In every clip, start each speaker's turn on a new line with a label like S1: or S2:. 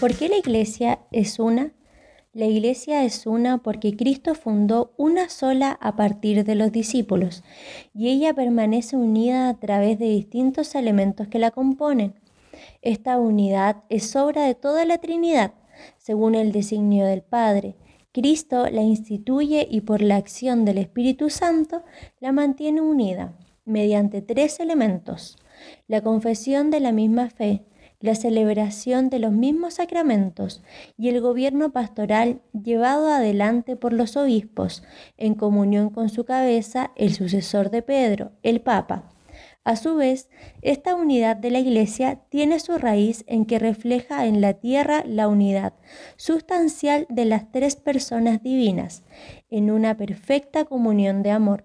S1: ¿Por qué la iglesia es una? La iglesia es una porque Cristo fundó una sola a partir de los discípulos y ella permanece unida a través de distintos elementos que la componen. Esta unidad es obra de toda la Trinidad, según el designio del Padre. Cristo la instituye y por la acción del Espíritu Santo la mantiene unida mediante tres elementos. La confesión de la misma fe, la celebración de los mismos sacramentos y el gobierno pastoral llevado adelante por los obispos, en comunión con su cabeza, el sucesor de Pedro, el Papa. A su vez, esta unidad de la Iglesia tiene su raíz en que refleja en la tierra la unidad sustancial de las tres personas divinas, en una perfecta comunión de amor.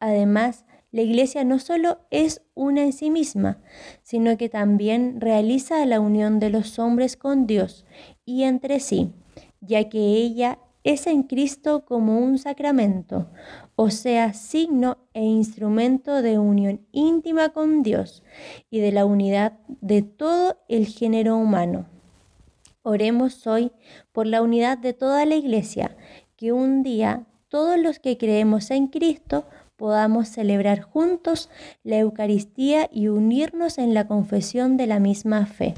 S1: Además, la iglesia no solo es una en sí misma, sino que también realiza la unión de los hombres con Dios y entre sí, ya que ella es en Cristo como un sacramento, o sea, signo e instrumento de unión íntima con Dios y de la unidad de todo el género humano. Oremos hoy por la unidad de toda la iglesia, que un día todos los que creemos en Cristo podamos celebrar juntos la Eucaristía y unirnos en la confesión de la misma fe.